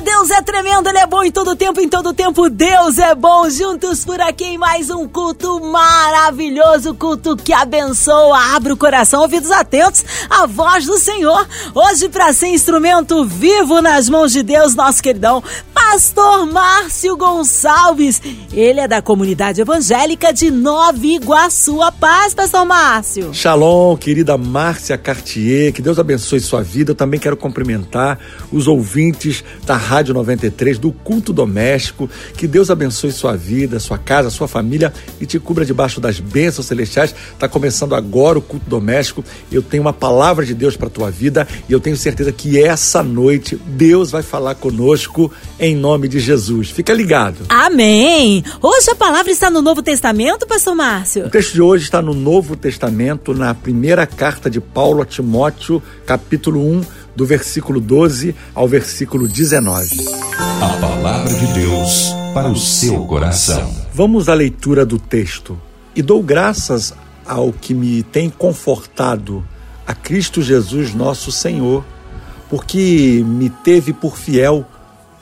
Deus é tremendo, Ele é bom em todo tempo, em todo tempo Deus é bom. Juntos por aqui em mais um culto maravilhoso, culto que abençoa, abre o coração, ouvidos atentos à voz do Senhor. Hoje, para ser instrumento vivo nas mãos de Deus, nosso queridão, Pastor Márcio Gonçalves. Ele é da comunidade evangélica de Nova Iguaçu. A paz, Pastor Márcio. Shalom, querida Márcia Cartier. Que Deus abençoe sua vida. Eu também quero cumprimentar os ouvintes da Rádio 93, do Culto Doméstico. Que Deus abençoe sua vida, sua casa, sua família e te cubra debaixo das bênçãos celestiais. Está começando agora o Culto Doméstico. Eu tenho uma palavra de Deus para tua vida e eu tenho certeza que essa noite Deus vai falar conosco em nome de Jesus. Fica ligado. Amém. Hoje a palavra está no Novo Testamento, pastor Márcio? O texto de hoje está no Novo Testamento, na primeira carta de Paulo a Timóteo, capítulo 1, do versículo 12 ao versículo 19. A palavra de Deus para o seu coração. Vamos à leitura do texto. E dou graças ao que me tem confortado, a Cristo Jesus, nosso Senhor, porque me teve por fiel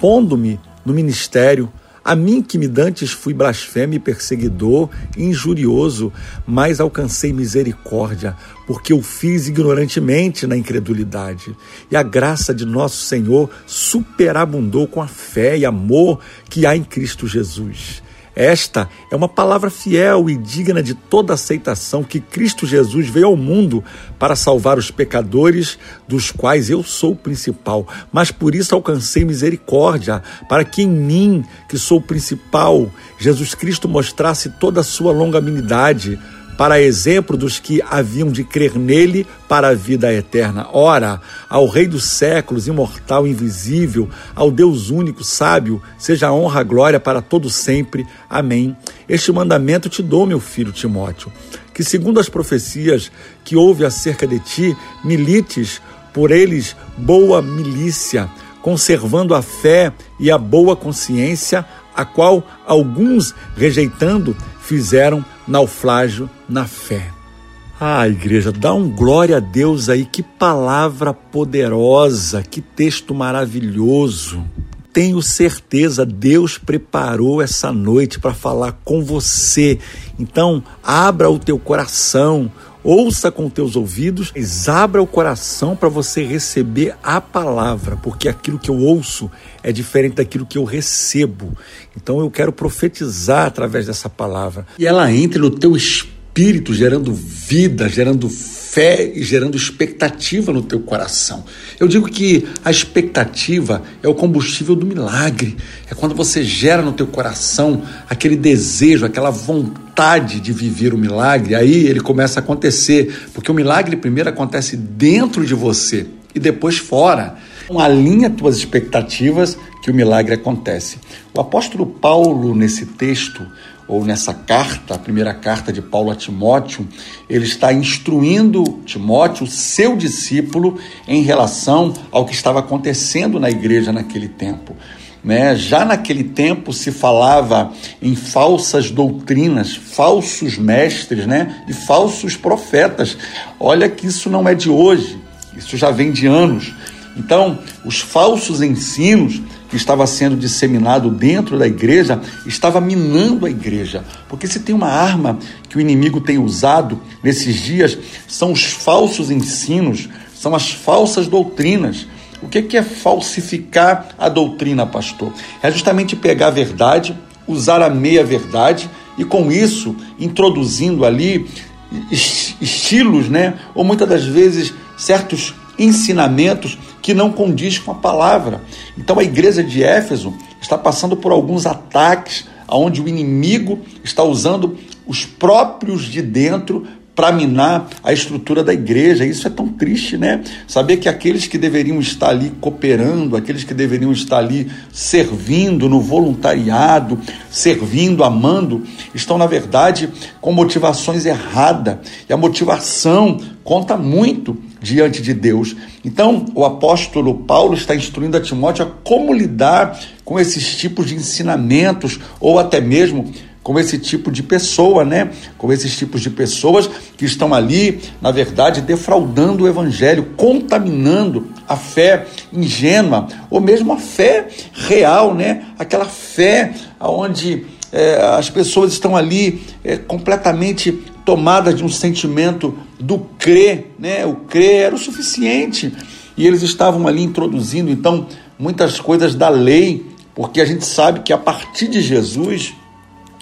pondo-me no ministério, a mim que me dantes fui blasfemo e perseguidor, injurioso, mas alcancei misericórdia, porque eu fiz ignorantemente na incredulidade. E a graça de nosso Senhor superabundou com a fé e amor que há em Cristo Jesus. Esta é uma palavra fiel e digna de toda aceitação que Cristo Jesus veio ao mundo para salvar os pecadores, dos quais eu sou o principal, mas por isso alcancei misericórdia, para que em mim, que sou o principal, Jesus Cristo mostrasse toda a sua longanimidade para exemplo dos que haviam de crer nele para a vida eterna. Ora, ao Rei dos séculos, imortal, invisível, ao Deus único, sábio, seja a honra, a glória para todo sempre. Amém. Este mandamento te dou, meu filho Timóteo, que segundo as profecias que houve acerca de ti, milites por eles boa milícia, conservando a fé e a boa consciência, a qual alguns, rejeitando, fizeram naufrágio na fé. Ah, igreja, dá um glória a Deus aí, que palavra poderosa, que texto maravilhoso. Tenho certeza, Deus preparou essa noite para falar com você. Então, abra o teu coração, ouça com teus ouvidos, mas abra o coração para você receber a palavra, porque aquilo que eu ouço é diferente daquilo que eu recebo. Então eu quero profetizar através dessa palavra. E ela entre no teu espírito, gerando vida, gerando fé e gerando expectativa no teu coração. Eu digo que a expectativa é o combustível do milagre. É quando você gera no teu coração aquele desejo, aquela vontade de viver o milagre, aí ele começa a acontecer, porque o milagre primeiro acontece dentro de você e depois fora. Então, alinha tuas expectativas que o milagre acontece. O apóstolo Paulo, nesse texto, ou nessa carta, a primeira carta de Paulo a Timóteo, ele está instruindo Timóteo, seu discípulo, em relação ao que estava acontecendo na igreja naquele tempo. Né? Já naquele tempo se falava em falsas doutrinas, falsos mestres né? e falsos profetas. Olha que isso não é de hoje, isso já vem de anos. Então, os falsos ensinos que estava sendo disseminado dentro da igreja estava minando a igreja. Porque se tem uma arma que o inimigo tem usado nesses dias, são os falsos ensinos, são as falsas doutrinas. O que é falsificar a doutrina, pastor? É justamente pegar a verdade, usar a meia-verdade e, com isso, introduzindo ali estilos, né? Ou muitas das vezes certos ensinamentos que não condiz com a palavra. Então a igreja de Éfeso está passando por alguns ataques onde o inimigo está usando os próprios de dentro para minar a estrutura da igreja. Isso é tão triste, né? Saber que aqueles que deveriam estar ali cooperando, aqueles que deveriam estar ali servindo no voluntariado, servindo, amando, estão, na verdade, com motivações erradas. E a motivação conta muito diante de Deus. Então, o apóstolo Paulo está instruindo a Timóteo a como lidar com esses tipos de ensinamentos ou até mesmo com esse tipo de pessoa, né? Com esses tipos de pessoas que estão ali, na verdade, defraudando o evangelho, contaminando a fé ingênua ou mesmo a fé real, né? Aquela fé onde é, as pessoas estão ali é, completamente tomadas de um sentimento do crer, né? O crer era o suficiente e eles estavam ali introduzindo então muitas coisas da lei, porque a gente sabe que a partir de Jesus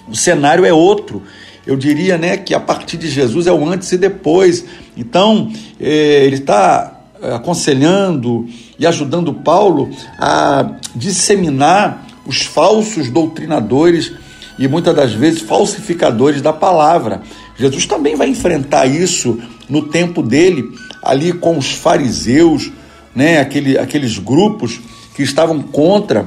o cenário é outro. Eu diria né, que a partir de Jesus é o antes e depois. Então, eh, ele está eh, aconselhando e ajudando Paulo a disseminar os falsos doutrinadores e muitas das vezes falsificadores da palavra. Jesus também vai enfrentar isso no tempo dele, ali com os fariseus, né, aquele, aqueles grupos que estavam contra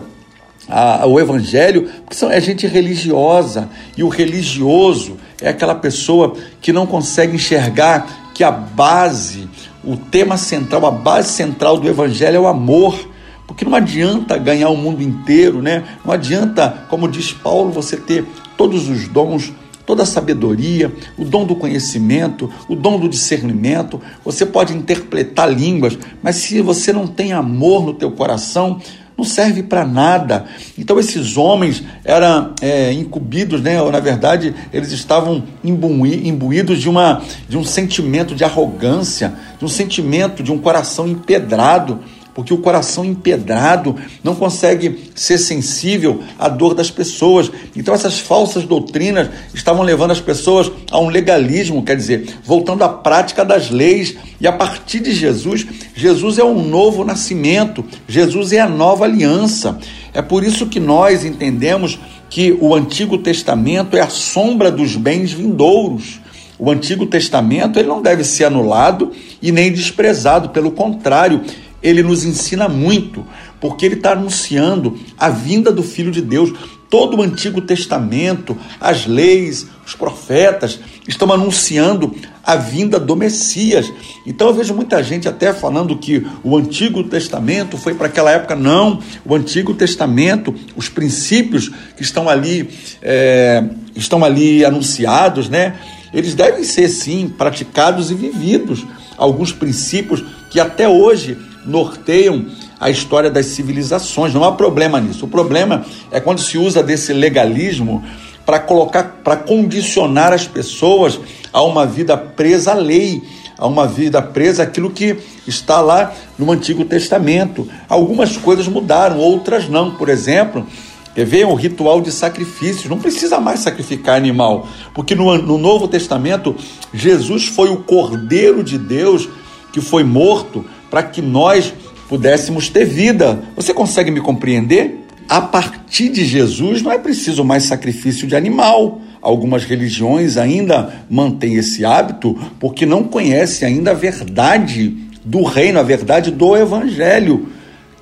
a, o evangelho, porque são, é gente religiosa, e o religioso é aquela pessoa que não consegue enxergar que a base, o tema central, a base central do evangelho é o amor. Porque não adianta ganhar o mundo inteiro, né? Não adianta, como diz Paulo, você ter todos os dons, toda a sabedoria, o dom do conhecimento, o dom do discernimento. Você pode interpretar línguas, mas se você não tem amor no teu coração, não serve para nada. Então esses homens eram é, incumbidos, né? Ou, na verdade, eles estavam imbuídos de, uma, de um sentimento de arrogância, de um sentimento de um coração empedrado porque o coração empedrado não consegue ser sensível à dor das pessoas. Então, essas falsas doutrinas estavam levando as pessoas a um legalismo, quer dizer, voltando à prática das leis. E a partir de Jesus, Jesus é um novo nascimento, Jesus é a nova aliança. É por isso que nós entendemos que o Antigo Testamento é a sombra dos bens vindouros. O Antigo Testamento ele não deve ser anulado e nem desprezado, pelo contrário, ele nos ensina muito, porque ele está anunciando a vinda do Filho de Deus. Todo o Antigo Testamento, as leis, os profetas estão anunciando a vinda do Messias. Então eu vejo muita gente até falando que o Antigo Testamento foi para aquela época. Não, o Antigo Testamento, os princípios que estão ali, é, estão ali anunciados, né? Eles devem ser sim praticados e vividos. Alguns princípios que até hoje norteiam a história das civilizações. Não há problema nisso. O problema é quando se usa desse legalismo para colocar, para condicionar as pessoas a uma vida presa à lei, a uma vida presa àquilo que está lá no Antigo Testamento. Algumas coisas mudaram, outras não. Por exemplo, ver? O ritual de sacrifícios. Não precisa mais sacrificar animal, porque no, no Novo Testamento, Jesus foi o Cordeiro de Deus que foi morto para que nós pudéssemos ter vida. Você consegue me compreender? A partir de Jesus não é preciso mais sacrifício de animal. Algumas religiões ainda mantêm esse hábito porque não conhecem ainda a verdade do reino, a verdade do evangelho.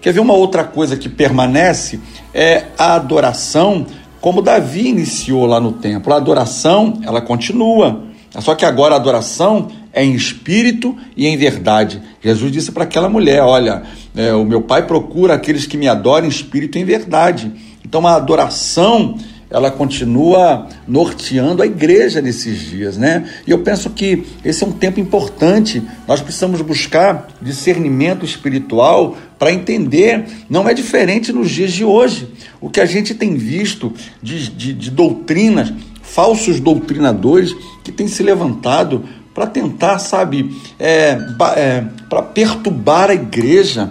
Quer ver uma outra coisa que permanece? É a adoração, como Davi iniciou lá no templo. A adoração, ela continua. Só que agora a adoração é em espírito e em verdade. Jesus disse para aquela mulher: Olha, é, o meu Pai procura aqueles que me adoram em espírito e em verdade. Então a adoração ela continua norteando a igreja nesses dias, né? E eu penso que esse é um tempo importante. Nós precisamos buscar discernimento espiritual para entender. Não é diferente nos dias de hoje. O que a gente tem visto de, de, de doutrinas, falsos doutrinadores que têm se levantado para tentar, sabe, é, é, para perturbar a igreja.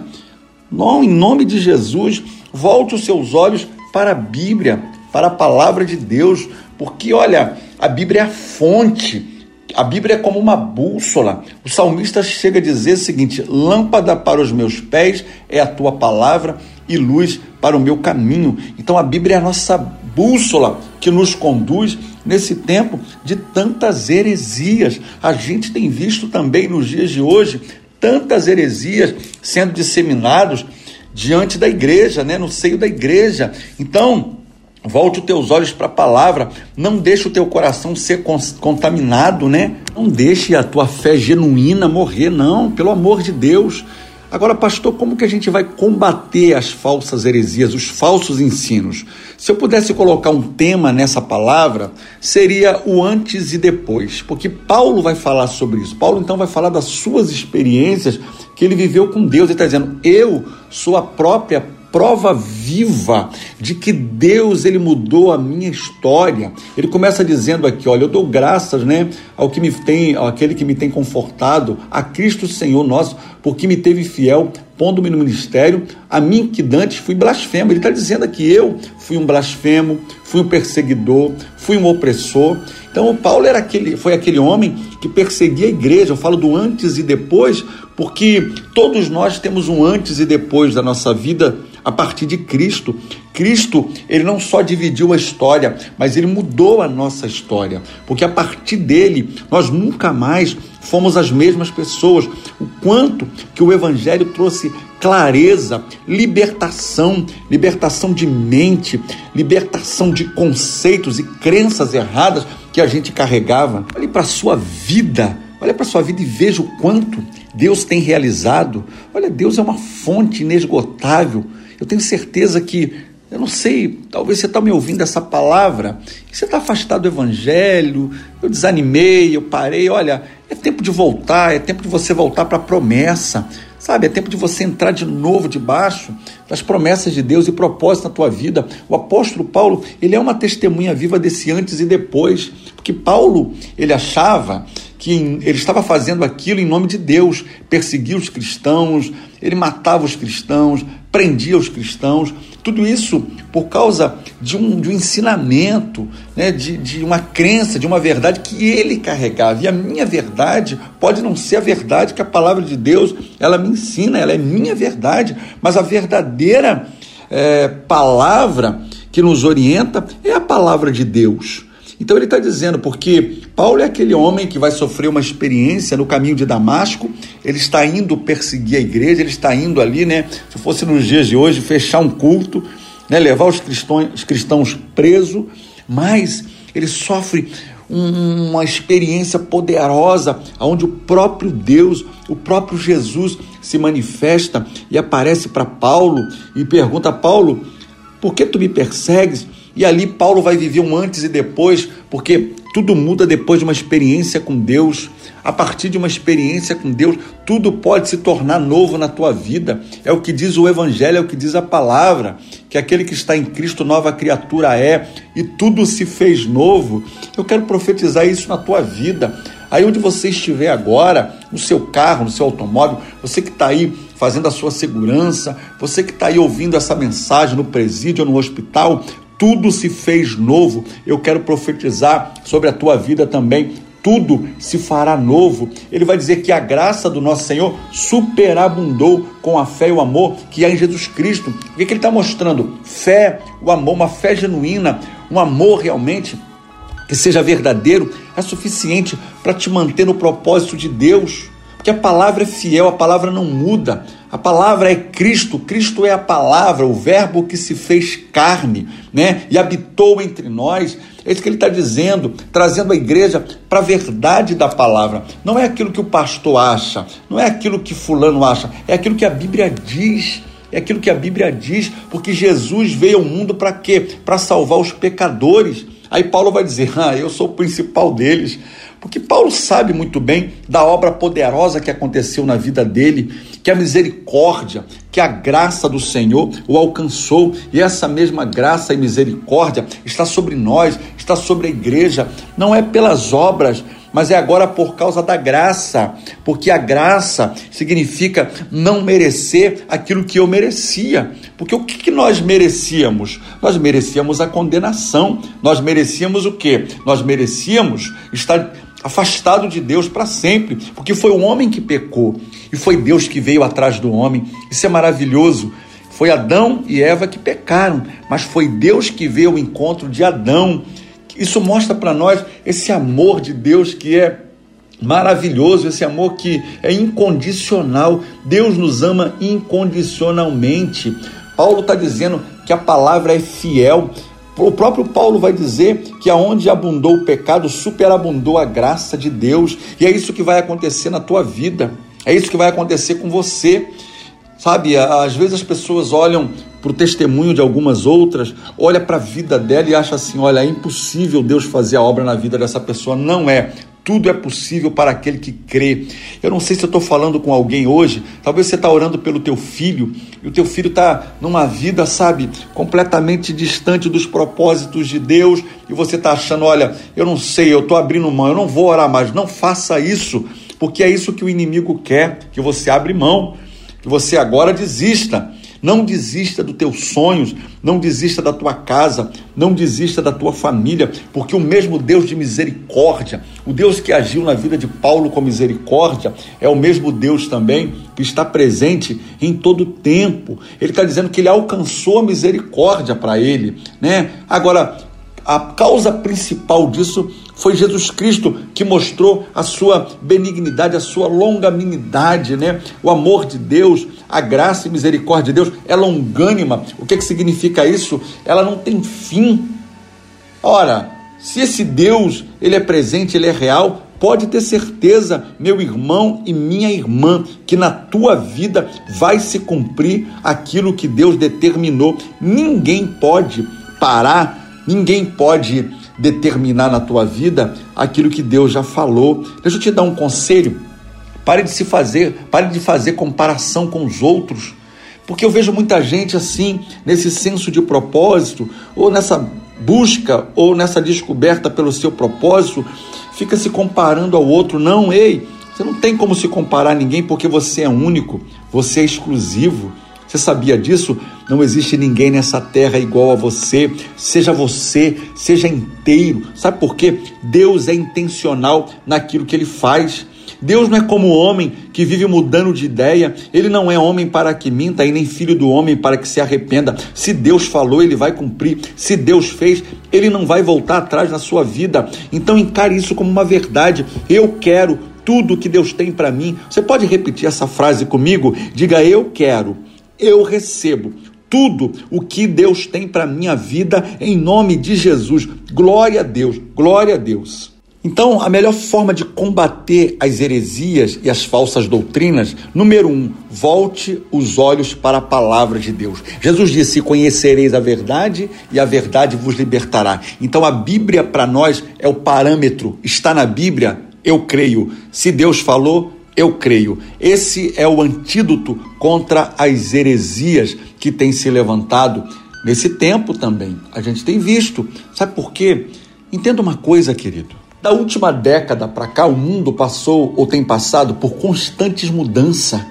Não, em nome de Jesus, volte os seus olhos para a Bíblia, para a palavra de Deus, porque olha, a Bíblia é a fonte. A Bíblia é como uma bússola. O salmista chega a dizer o seguinte: lâmpada para os meus pés é a tua palavra e luz para o meu caminho. Então a Bíblia é a nossa bússola que nos conduz nesse tempo de tantas heresias. A gente tem visto também nos dias de hoje tantas heresias sendo disseminados diante da igreja, né, no seio da igreja. Então, Volte os teus olhos para a palavra, não deixe o teu coração ser contaminado, né? Não deixe a tua fé genuína morrer, não, pelo amor de Deus. Agora, pastor, como que a gente vai combater as falsas heresias, os falsos ensinos? Se eu pudesse colocar um tema nessa palavra, seria o antes e depois, porque Paulo vai falar sobre isso. Paulo então vai falar das suas experiências que ele viveu com Deus. Ele está dizendo: Eu sou a própria prova viva de que Deus ele mudou a minha história. Ele começa dizendo aqui, olha, eu dou graças, né, ao que me tem, aquele que me tem confortado, a Cristo Senhor nosso, porque me teve fiel, pondo-me no ministério, a mim que dantes fui blasfemo. Ele está dizendo aqui, eu fui um blasfemo, fui um perseguidor, fui um opressor. Então o Paulo era aquele, foi aquele homem que perseguia a igreja. Eu falo do antes e depois, porque todos nós temos um antes e depois da nossa vida a partir de Cristo. Cristo, ele não só dividiu a história, mas ele mudou a nossa história, porque a partir dele nós nunca mais fomos as mesmas pessoas. O quanto que o evangelho trouxe clareza, libertação, libertação de mente, libertação de conceitos e crenças erradas que a gente carregava. Olhe para a sua vida, olha para a sua vida e veja o quanto Deus tem realizado. Olha, Deus é uma fonte inesgotável eu tenho certeza que, eu não sei, talvez você está me ouvindo essa palavra, e você está afastado do Evangelho, eu desanimei, eu parei. Olha, é tempo de voltar, é tempo de você voltar para a promessa, sabe? É tempo de você entrar de novo debaixo das promessas de Deus e propósito na tua vida. O apóstolo Paulo, ele é uma testemunha viva desse antes e depois, porque Paulo, ele achava que ele estava fazendo aquilo em nome de Deus, perseguia os cristãos, ele matava os cristãos, prendia os cristãos, tudo isso por causa de um, de um ensinamento, né, de, de uma crença, de uma verdade que ele carregava. E a minha verdade pode não ser a verdade que a palavra de Deus ela me ensina, ela é minha verdade, mas a verdadeira é, palavra que nos orienta é a palavra de Deus. Então ele está dizendo, porque Paulo é aquele homem que vai sofrer uma experiência no caminho de Damasco, ele está indo perseguir a igreja, ele está indo ali, né? Se fosse nos dias de hoje, fechar um culto, né? levar os cristãos, os cristãos presos, mas ele sofre uma experiência poderosa, onde o próprio Deus, o próprio Jesus se manifesta e aparece para Paulo e pergunta: Paulo, por que tu me persegues? E ali Paulo vai viver um antes e depois, porque tudo muda depois de uma experiência com Deus. A partir de uma experiência com Deus, tudo pode se tornar novo na tua vida. É o que diz o Evangelho, é o que diz a palavra, que aquele que está em Cristo, nova criatura é, e tudo se fez novo. Eu quero profetizar isso na tua vida. Aí onde você estiver agora, no seu carro, no seu automóvel, você que está aí fazendo a sua segurança, você que está aí ouvindo essa mensagem no presídio ou no hospital, tudo se fez novo. Eu quero profetizar sobre a tua vida também. Tudo se fará novo. Ele vai dizer que a graça do nosso Senhor superabundou com a fé e o amor que há em Jesus Cristo. O que, que ele está mostrando? Fé, o amor, uma fé genuína, um amor realmente que seja verdadeiro, é suficiente para te manter no propósito de Deus. Porque a palavra é fiel, a palavra não muda. A palavra é Cristo, Cristo é a palavra, o Verbo que se fez carne, né? E habitou entre nós. É isso que ele está dizendo, trazendo a igreja para a verdade da palavra. Não é aquilo que o pastor acha, não é aquilo que fulano acha, é aquilo que a Bíblia diz. É aquilo que a Bíblia diz, porque Jesus veio ao mundo para quê? Para salvar os pecadores. Aí Paulo vai dizer: Ah, eu sou o principal deles. Porque Paulo sabe muito bem da obra poderosa que aconteceu na vida dele, que a misericórdia, que a graça do Senhor o alcançou, e essa mesma graça e misericórdia está sobre nós, está sobre a igreja, não é pelas obras, mas é agora por causa da graça, porque a graça significa não merecer aquilo que eu merecia. Porque o que, nós merecíamos? Nós merecíamos a condenação, nós merecíamos o quê? Nós merecíamos estar afastado de Deus para sempre, porque foi o homem que pecou e foi Deus que veio atrás do homem. Isso é maravilhoso. Foi Adão e Eva que pecaram, mas foi Deus que veio ao encontro de Adão. Isso mostra para nós esse amor de Deus que é maravilhoso, esse amor que é incondicional. Deus nos ama incondicionalmente. Paulo está dizendo que a palavra é fiel O próprio Paulo vai dizer que aonde abundou o pecado, superabundou a graça de Deus. E é isso que vai acontecer na tua vida. É isso que vai acontecer com você. Sabe, às vezes as pessoas olham para o testemunho de algumas outras, olha para a vida dela e acha assim: olha, é impossível Deus fazer a obra na vida dessa pessoa. Não é. Tudo é possível para aquele que crê. Eu não sei se eu estou falando com alguém hoje. Talvez você está orando pelo teu filho e o teu filho está numa vida, sabe, completamente distante dos propósitos de Deus e você está achando, olha, eu não sei, eu estou abrindo mão, eu não vou orar mais. Não faça isso, porque é isso que o inimigo quer, que você abre mão, que você agora desista. Não desista dos teus sonhos, não desista da tua casa, não desista da tua família, porque o mesmo Deus de misericórdia, o Deus que agiu na vida de Paulo com misericórdia, é o mesmo Deus também que está presente em todo tempo. Ele está dizendo que ele alcançou a misericórdia para ele, né? Agora, a causa principal disso foi Jesus Cristo que mostrou a sua benignidade, a sua longanimidade, né? O amor de Deus, a graça e misericórdia de Deus é longânima. O que, que significa isso? Ela não tem fim. Ora, se esse Deus, ele é presente, ele é real, pode ter certeza, meu irmão e minha irmã, que na tua vida vai se cumprir aquilo que Deus determinou. Ninguém pode parar, ninguém pode determinar na tua vida aquilo que Deus já falou. Deixa eu te dar um conselho. Pare de se fazer, pare de fazer comparação com os outros. Porque eu vejo muita gente assim, nesse senso de propósito, ou nessa busca, ou nessa descoberta pelo seu propósito, fica se comparando ao outro. Não, ei, você não tem como se comparar a ninguém porque você é único, você é exclusivo. Você sabia disso? Não existe ninguém nessa terra igual a você. Seja você, seja inteiro. Sabe por quê? Deus é intencional naquilo que ele faz. Deus não é como o homem que vive mudando de ideia. Ele não é homem para que minta e nem filho do homem para que se arrependa. Se Deus falou, ele vai cumprir. Se Deus fez, ele não vai voltar atrás na sua vida. Então encare isso como uma verdade. Eu quero tudo que Deus tem para mim. Você pode repetir essa frase comigo? Diga eu quero eu recebo tudo o que Deus tem para minha vida em nome de Jesus. Glória a Deus, glória a Deus. Então, a melhor forma de combater as heresias e as falsas doutrinas, número um, volte os olhos para a palavra de Deus. Jesus disse: Conhecereis a verdade e a verdade vos libertará. Então, a Bíblia para nós é o parâmetro. Está na Bíblia, eu creio. Se Deus falou, eu creio. Esse é o antídoto contra as heresias que têm se levantado nesse tempo também. A gente tem visto. Sabe por quê? Entenda uma coisa, querido. Da última década para cá, o mundo passou ou tem passado por constantes mudanças.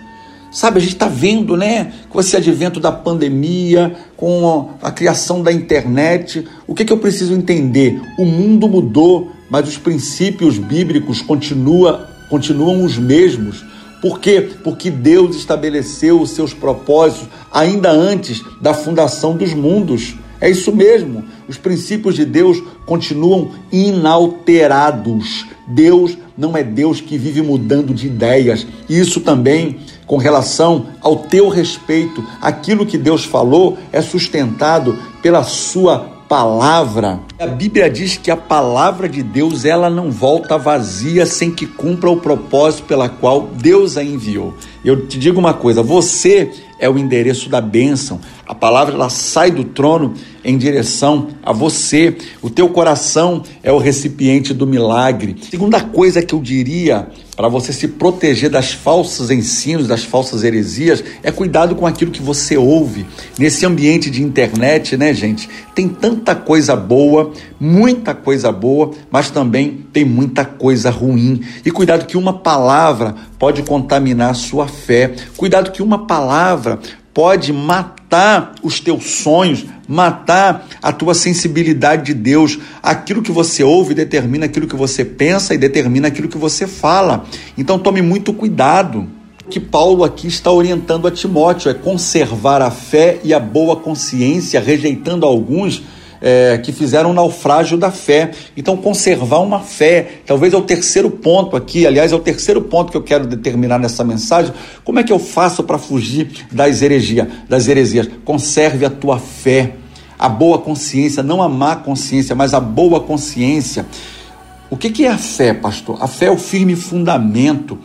Sabe, a gente está vendo, né, com esse advento da pandemia, com a criação da internet, o que, que eu preciso entender? O mundo mudou, mas os princípios bíblicos continuam continuam os mesmos. Por quê? Porque Deus estabeleceu os seus propósitos ainda antes da fundação dos mundos. É isso mesmo. Os princípios de Deus continuam inalterados. Deus não é Deus que vive mudando de ideias. Isso também com relação ao teu respeito. Aquilo que Deus falou é sustentado pela sua palavra. A Bíblia diz que a palavra de Deus ela não volta vazia sem que cumpra o propósito pela qual Deus a enviou. Eu te digo uma coisa, você é o endereço da bênção. A palavra ela sai do trono em direção a você. O teu coração é o recipiente do milagre. Segunda coisa que eu diria para você se proteger das falsos ensinos, das falsas heresias, é cuidado com aquilo que você ouve. Nesse ambiente de internet, né, gente? Tem tanta coisa boa, muita coisa boa, mas também tem muita coisa ruim. E cuidado que uma palavra pode contaminar a sua fé. Cuidado que uma palavra pode matar os teus sonhos, matar a tua sensibilidade de Deus. Aquilo que você ouve determina aquilo que você pensa e determina aquilo que você fala. Então tome muito cuidado. Que Paulo aqui está orientando a Timóteo é conservar a fé e a boa consciência, rejeitando alguns é, que fizeram um naufrágio da fé. Então, conservar uma fé, talvez é o terceiro ponto aqui, aliás, é o terceiro ponto que eu quero determinar nessa mensagem. Como é que eu faço para fugir das heresias? Das heresias? Conserve a tua fé. a boa consciência, não a má consciência, mas a boa consciência. O que é a fé, pastor? A fé é o firme fundamento.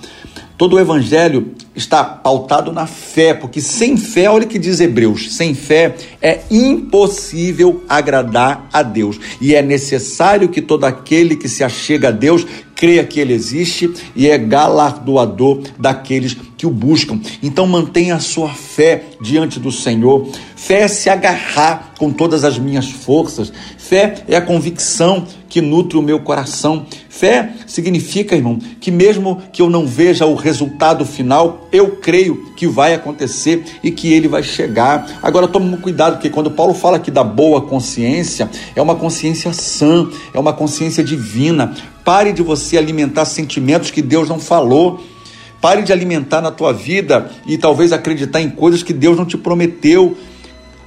Todo o evangelho está pautado na fé, porque sem fé, olha o que diz Hebreus: sem fé é impossível agradar a Deus, e é necessário que todo aquele que se achega a Deus creia que ele existe e é galardoador daqueles que o buscam. Então mantenha a sua fé diante do Senhor. Fé é se agarrar com todas as minhas forças. Fé é a convicção que nutre o meu coração. Fé significa, irmão, que mesmo que eu não veja o resultado final, eu creio que vai acontecer e que ele vai chegar. Agora tome cuidado, porque quando Paulo fala aqui da boa consciência, é uma consciência sã, é uma consciência divina. Pare de você alimentar sentimentos que Deus não falou. Pare de alimentar na tua vida e talvez acreditar em coisas que Deus não te prometeu.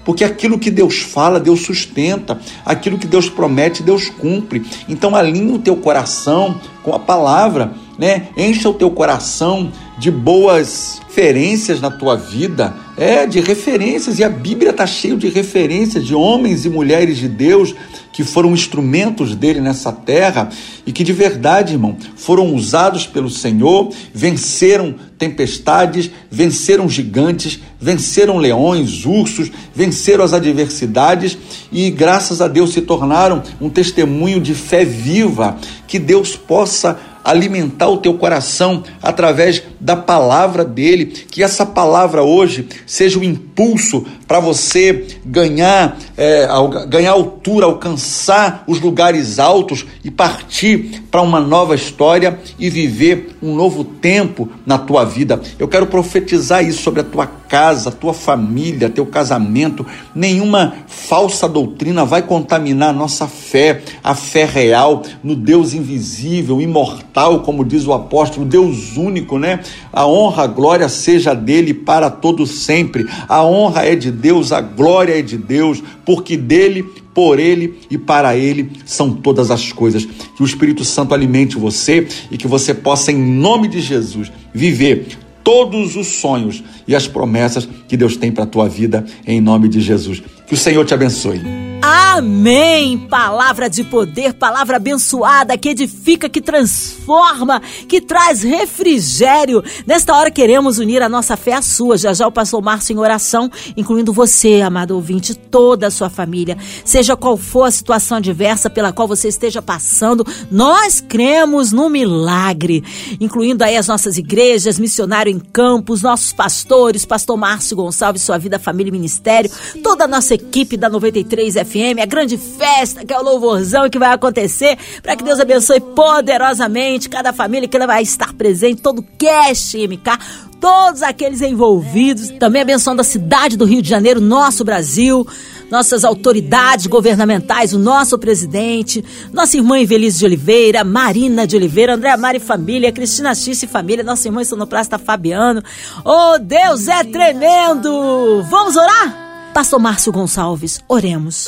Porque aquilo que Deus fala, Deus sustenta. Aquilo que Deus promete, Deus cumpre. Então alinhe o teu coração com a palavra, né? Encha o teu coração de boas referências na tua vida, é de referências. E a Bíblia está cheio de referências de homens e mulheres de Deus que foram instrumentos dele nessa terra e que de verdade, irmão, foram usados pelo Senhor, venceram tempestades, venceram gigantes, venceram leões, ursos, venceram as adversidades e graças a Deus se tornaram um testemunho de fé viva, que Deus possa alimentar o teu coração através da palavra dele, que essa palavra hoje seja o um impulso para você ganhar, é, ganhar altura, alcançar os lugares altos e partir para uma nova história e viver um novo tempo na tua vida. Eu quero profetizar isso sobre a tua casa, tua família, teu casamento. Nenhuma falsa doutrina vai contaminar a nossa fé, a fé real no Deus invisível, imortal, como diz o apóstolo, Deus único, né? A honra, a glória seja dele para todo sempre. A honra é de Deus, a glória é de Deus, porque dele por Ele e para Ele são todas as coisas. Que o Espírito Santo alimente você e que você possa, em nome de Jesus, viver todos os sonhos e as promessas que Deus tem para a tua vida, em nome de Jesus. Que o Senhor te abençoe. Amém! Palavra de poder, palavra abençoada que edifica, que transforma, que traz refrigério. Nesta hora queremos unir a nossa fé à sua. Já já o pastor Márcio em oração, incluindo você, amado ouvinte, toda a sua família. Seja qual for a situação adversa pela qual você esteja passando, nós cremos no milagre, incluindo aí as nossas igrejas, missionário em campos, nossos pastores, pastor Márcio Gonçalves, sua vida, família e ministério, toda a nossa equipe da 93 FM, a grande festa que é o louvorzão que vai acontecer, para que Deus abençoe poderosamente cada família que vai estar presente, todo o cast MK, todos aqueles envolvidos, também abençoando a cidade do Rio de Janeiro, nosso Brasil, nossas autoridades governamentais, o nosso presidente, nossa irmã Invelise de Oliveira, Marina de Oliveira, André Mari Família, Cristina X e Família, nossa irmã Sonoplasta Fabiano. Oh, Deus é tremendo! Vamos orar? Pastor Márcio Gonçalves, oremos.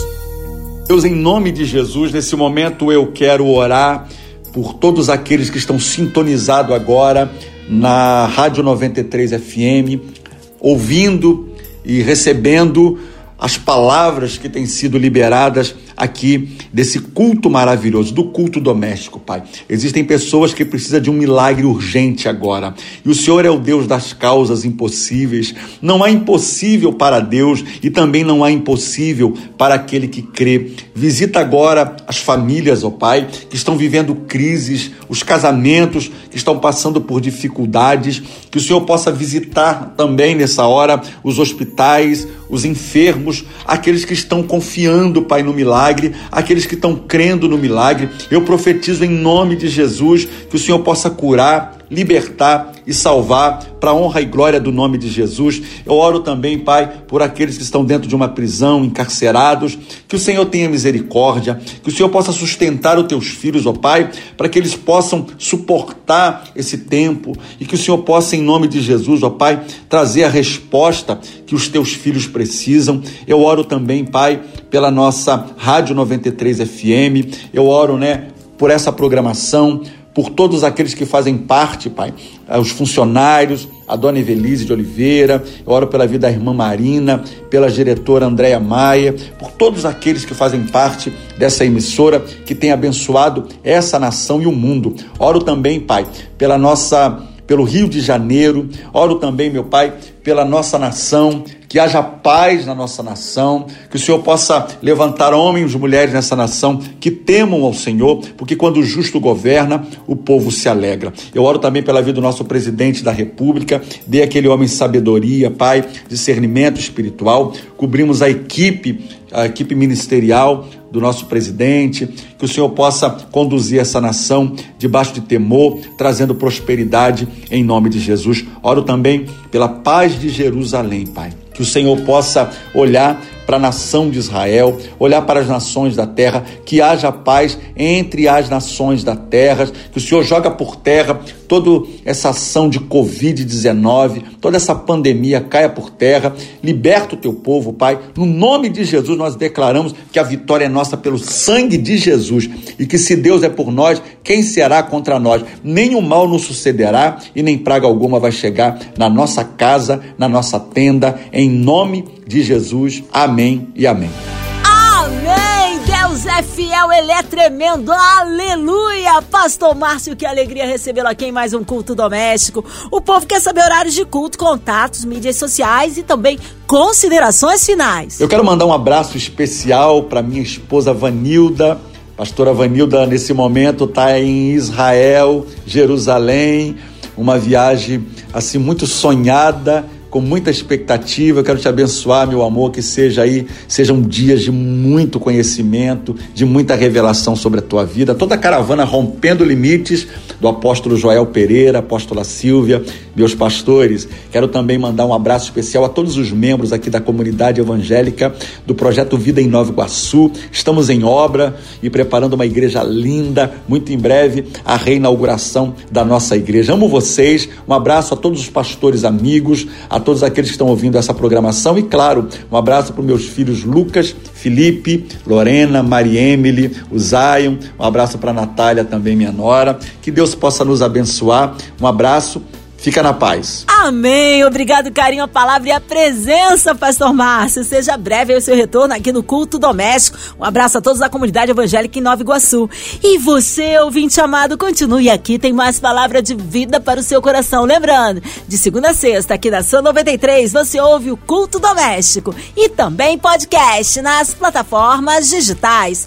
Deus, em nome de Jesus, nesse momento eu quero orar por todos aqueles que estão sintonizados agora na Rádio 93 FM, ouvindo e recebendo as palavras que têm sido liberadas aqui desse culto maravilhoso, do culto doméstico, Pai. Existem pessoas que precisam de um milagre urgente agora. E o Senhor é o Deus das causas impossíveis. Não há impossível para Deus e também não há impossível para aquele que crê. Visita agora as famílias, ó Pai, que estão vivendo crises, os casamentos que estão passando por dificuldades. Que o Senhor possa visitar também nessa hora os hospitais, os enfermos, aqueles que estão confiando, Pai, no milagre, aqueles que estão crendo no milagre. Eu profetizo em nome de Jesus que o Senhor possa curar, libertar e salvar para honra e glória do nome de Jesus. Eu oro também, Pai, por aqueles que estão dentro de uma prisão, encarcerados, que o Senhor tenha misericórdia, que o Senhor possa sustentar os teus filhos, ó Pai, para que eles possam suportar esse tempo e que o Senhor possa, em nome de Jesus, ó Pai, trazer a resposta que os teus filhos precisam. Eu oro também, Pai, pela nossa Rádio 93 FM. Eu oro, né, por essa programação, por todos aqueles que fazem parte, Pai, eh, os funcionários, a dona Evelise de Oliveira, eu oro pela vida da irmã Marina, pela diretora Andréia Maia, por todos aqueles que fazem parte dessa emissora, que tem abençoado essa nação e o mundo. Oro também, Pai, pela nossa pelo Rio de Janeiro. Oro também, meu Pai, pela nossa nação, que haja paz na nossa nação, que o Senhor possa levantar homens e mulheres nessa nação que temam ao Senhor, porque quando o justo governa, o povo se alegra. Eu oro também pela vida do nosso presidente da República, dê aquele homem sabedoria, Pai, discernimento espiritual. Cobrimos a equipe, a equipe ministerial do nosso presidente, que o Senhor possa conduzir essa nação debaixo de temor, trazendo prosperidade em nome de Jesus. Oro também pela paz de Jerusalém, Pai. Que o Senhor possa olhar para a nação de Israel, olhar para as nações da terra, que haja paz entre as nações da terra, que o Senhor joga por terra toda essa ação de Covid-19, toda essa pandemia caia por terra, liberta o teu povo, Pai. No nome de Jesus, nós declaramos que a vitória é nossa pelo sangue de Jesus e que se Deus é por nós, quem será contra nós? Nenhum mal nos sucederá e nem praga alguma vai chegar na nossa casa, na nossa tenda, em nome de Jesus. Amém e amém. Amém! Deus é fiel, Ele é tremendo. Aleluia! Pastor Márcio, que alegria recebê-lo aqui em mais um culto doméstico. O povo quer saber horários de culto, contatos, mídias sociais e também considerações finais. Eu quero mandar um abraço especial para minha esposa Vanilda. Pastora Vanilda, nesse momento, está em Israel, Jerusalém, uma viagem assim muito sonhada com muita expectativa. Quero te abençoar, meu amor, que seja aí, sejam dias de muito conhecimento, de muita revelação sobre a tua vida. Toda a caravana rompendo limites do apóstolo Joel Pereira, apóstola Silvia, meus pastores. Quero também mandar um abraço especial a todos os membros aqui da comunidade evangélica do projeto Vida em Nova Iguaçu. Estamos em obra e preparando uma igreja linda, muito em breve a reinauguração da nossa igreja. Amo vocês. Um abraço a todos os pastores amigos, a a todos aqueles que estão ouvindo essa programação e, claro, um abraço para os meus filhos Lucas, Felipe, Lorena, Maria Emily, o Zion, um abraço para a Natália também, minha nora. Que Deus possa nos abençoar. Um abraço Fica na paz. Amém. Obrigado, carinho, a palavra e a presença, Pastor Márcio. Seja breve o seu retorno aqui no Culto Doméstico. Um abraço a todos da comunidade evangélica em Nova Iguaçu. E você, ouvinte amado, continue aqui. Tem mais palavra de vida para o seu coração. Lembrando, de segunda a sexta, aqui na São 93, você ouve o Culto Doméstico e também podcast nas plataformas digitais